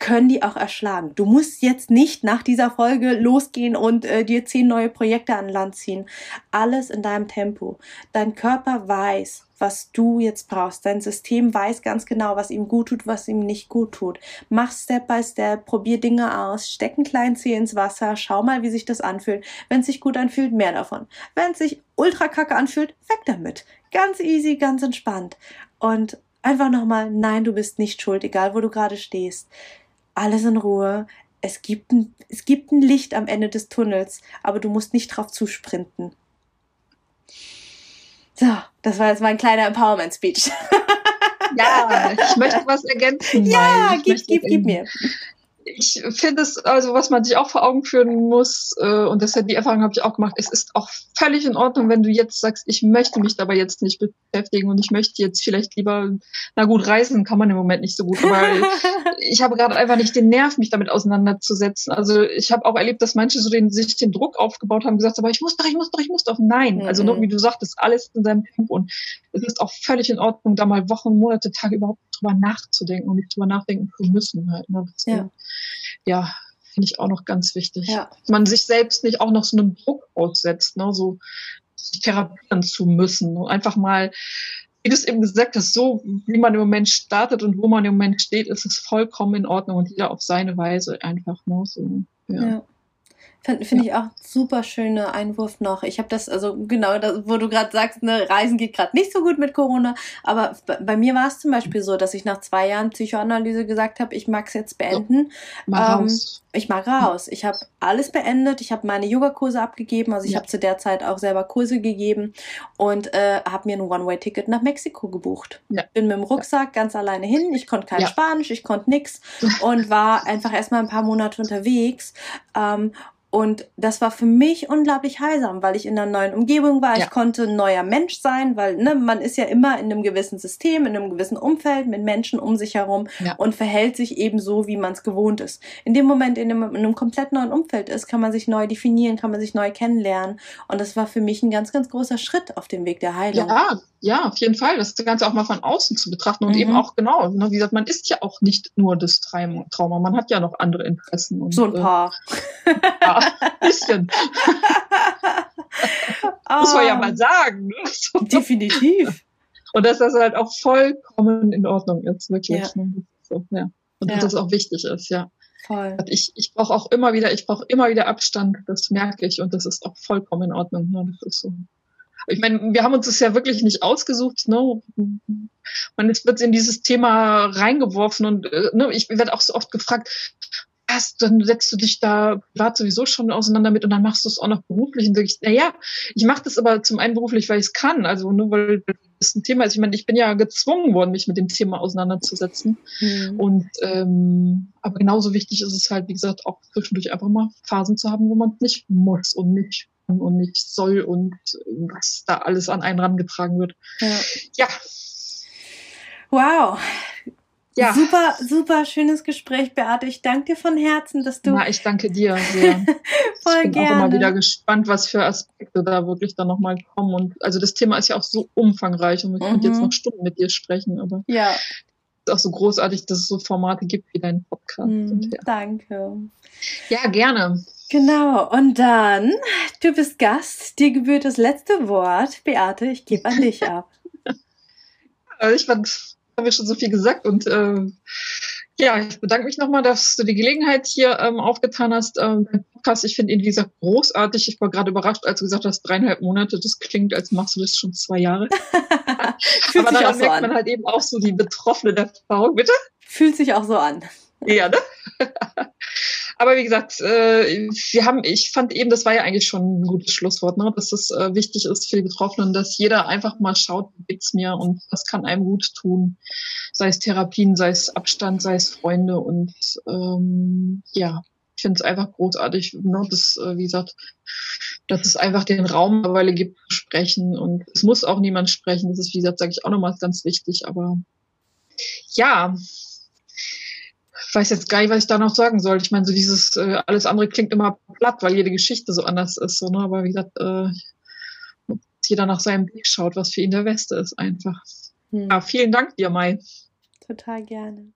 können die auch erschlagen. Du musst jetzt nicht nach dieser Folge losgehen und äh, dir zehn neue Projekte an Land ziehen. Alles in deinem Tempo. Dein Körper weiß, was du jetzt brauchst. Dein System weiß ganz genau, was ihm gut tut, was ihm nicht gut tut. Mach Step by Step, probier Dinge aus, steck einen kleinen Zeh ins Wasser, schau mal, wie sich das anfühlt. Wenn es sich gut anfühlt, mehr davon. Wenn es sich ultra kacke anfühlt, weg damit. Ganz easy, ganz entspannt. Und einfach nochmal, nein, du bist nicht schuld, egal wo du gerade stehst alles in Ruhe. Es gibt, ein, es gibt ein Licht am Ende des Tunnels, aber du musst nicht drauf zusprinten. So, das war jetzt mein kleiner Empowerment-Speech. Ja, ich möchte was ergänzen. Ja, gib, gib, gib mir ich finde es, also was man sich auch vor Augen führen muss, äh, und das, die Erfahrung habe ich auch gemacht, es ist auch völlig in Ordnung, wenn du jetzt sagst, ich möchte mich dabei jetzt nicht beschäftigen und ich möchte jetzt vielleicht lieber, na gut, reisen kann man im Moment nicht so gut, aber ich habe gerade einfach nicht den Nerv, mich damit auseinanderzusetzen. Also ich habe auch erlebt, dass manche so den, sich den Druck aufgebaut haben, gesagt, aber ich muss doch, ich muss doch, ich muss doch. Nein, mhm. also nur, wie du sagtest, alles in seinem Tempo und es ist auch völlig in Ordnung, da mal Wochen, Monate, Tage überhaupt drüber nachzudenken und nicht drüber nachdenken zu müssen halt. Ne? Ja ja, finde ich auch noch ganz wichtig. Ja. Man sich selbst nicht auch noch so einem Druck aussetzt, ne, so sich therapieren zu müssen. Und einfach mal, wie du es eben gesagt hast, so wie man im Moment startet und wo man im Moment steht, ist es vollkommen in Ordnung und jeder auf seine Weise einfach. Ne, so, ja. ja. Finde find ja. ich auch super schöne Einwurf noch. Ich habe das, also genau, das, wo du gerade sagst, ne, Reisen geht gerade nicht so gut mit Corona. Aber bei mir war es zum Beispiel so, dass ich nach zwei Jahren Psychoanalyse gesagt habe, ich mag es jetzt beenden. So, ähm, ich mag raus. Ich habe alles beendet. Ich habe meine Yogakurse abgegeben. Also ich ja. habe zu der Zeit auch selber Kurse gegeben und äh, habe mir ein One-Way-Ticket nach Mexiko gebucht. Ja. Bin mit dem Rucksack ganz alleine hin. Ich konnte kein Spanisch, ich konnte nix und war einfach erstmal ein paar Monate unterwegs. Ähm, und das war für mich unglaublich heilsam, weil ich in einer neuen Umgebung war. Ja. Ich konnte ein neuer Mensch sein, weil ne, man ist ja immer in einem gewissen System, in einem gewissen Umfeld mit Menschen um sich herum ja. und verhält sich eben so, wie man es gewohnt ist. In dem Moment, in dem man in einem komplett neuen Umfeld ist, kann man sich neu definieren, kann man sich neu kennenlernen. Und das war für mich ein ganz, ganz großer Schritt auf dem Weg der Heilung. Ja, ja, auf jeden Fall. Das Ganze auch mal von außen zu betrachten und mhm. eben auch genau, ne, wie gesagt, man ist ja auch nicht nur das Trauma, man hat ja noch andere Interessen. Und, so ein paar. Äh, ja, ein bisschen. Muss man ja mal sagen. Ne? So. Definitiv. Und dass das halt auch vollkommen in Ordnung ist, wirklich. Ja. Ne? So, ja. Und ja. dass das auch wichtig ist, ja. Voll. Ich, ich brauche auch immer wieder, ich brauche immer wieder Abstand, das merke ich und das ist auch vollkommen in Ordnung. Ne? Das ist so. Ich meine, wir haben uns das ja wirklich nicht ausgesucht. Ne? Man wird in dieses Thema reingeworfen und äh, ne, ich werde auch so oft gefragt, was, dann setzt du dich da privat sowieso schon auseinander mit und dann machst du es auch noch beruflich. Und sag ich, naja, ich mache das aber zum einen beruflich, weil ich es kann. Also nur weil das ein Thema ist. Ich meine, ich bin ja gezwungen worden, mich mit dem Thema auseinanderzusetzen. Mhm. Und ähm, aber genauso wichtig ist es halt, wie gesagt, auch zwischendurch einfach mal Phasen zu haben, wo man es nicht muss und nicht und nicht soll und was da alles an einen rangetragen wird. Ja. ja. Wow. Ja. Super, super schönes Gespräch, Beate. Ich danke dir von Herzen, dass du. Na, ich danke dir sehr. Voll ich bin gerne. auch immer wieder gespannt, was für Aspekte da wirklich dann nochmal kommen. Und also das Thema ist ja auch so umfangreich und ich mhm. könnte jetzt noch Stunden mit dir sprechen, aber ja. es ist auch so großartig, dass es so Formate gibt wie dein Podcast. Mhm, ja. Danke. Ja, gerne. Genau, und dann, du bist Gast, dir gebührt das letzte Wort. Beate, ich gebe an dich ab. also ich fand, haben wir schon so viel gesagt und äh, Ja, ich bedanke mich nochmal, dass du die Gelegenheit hier ähm, aufgetan hast. Ähm, Podcast, ich finde ihn, wie gesagt, großartig. Ich war gerade überrascht, als du gesagt hast, dreieinhalb Monate. Das klingt, als machst du das schon zwei Jahre. Aber daran merkt so man halt eben auch so die betroffene Erfahrung, bitte? Fühlt sich auch so an. Ja, ne? Aber wie gesagt, äh, wir haben, ich fand eben, das war ja eigentlich schon ein gutes Schlusswort, ne? dass es äh, wichtig ist für die Betroffenen, dass jeder einfach mal schaut, wie geht's mir und was kann einem gut tun. Sei es Therapien, sei es Abstand, sei es Freunde und ähm, ja, ich finde es einfach großartig, ne? dass, äh, wie gesagt, dass es einfach den Raum mittlerweile gibt zu sprechen und es muss auch niemand sprechen. Das ist, wie gesagt, sage ich auch nochmal ganz wichtig, aber ja, weiß jetzt gar nicht, was ich da noch sagen soll. Ich meine, so dieses, äh, alles andere klingt immer platt, weil jede Geschichte so anders ist. So, ne? Aber wie gesagt, äh, jeder nach seinem Blick schaut, was für ihn der Beste ist, einfach. Hm. Ja, vielen Dank dir, Mai. Total gerne.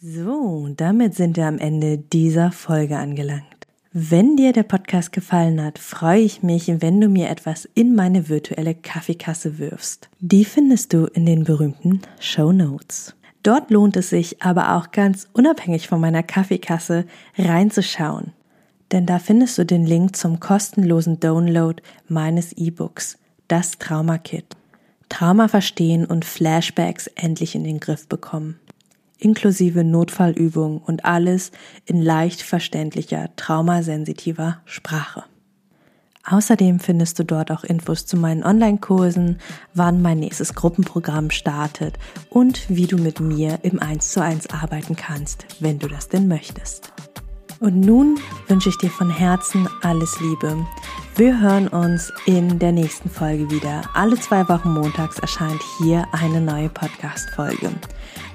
So, damit sind wir am Ende dieser Folge angelangt. Wenn dir der Podcast gefallen hat, freue ich mich, wenn du mir etwas in meine virtuelle Kaffeekasse wirfst. Die findest du in den berühmten Show Notes. Dort lohnt es sich aber auch ganz unabhängig von meiner Kaffeekasse reinzuschauen. Denn da findest du den Link zum kostenlosen Download meines E-Books, das Trauma Kit. Trauma verstehen und Flashbacks endlich in den Griff bekommen. Inklusive Notfallübungen und alles in leicht verständlicher, traumasensitiver Sprache. Außerdem findest du dort auch Infos zu meinen Online-Kursen, wann mein nächstes Gruppenprogramm startet und wie du mit mir im 1 zu 1 arbeiten kannst, wenn du das denn möchtest. Und nun wünsche ich dir von Herzen alles Liebe. Wir hören uns in der nächsten Folge wieder. Alle zwei Wochen montags erscheint hier eine neue Podcast-Folge.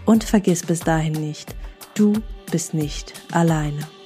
Und vergiss bis dahin nicht, du bist nicht alleine.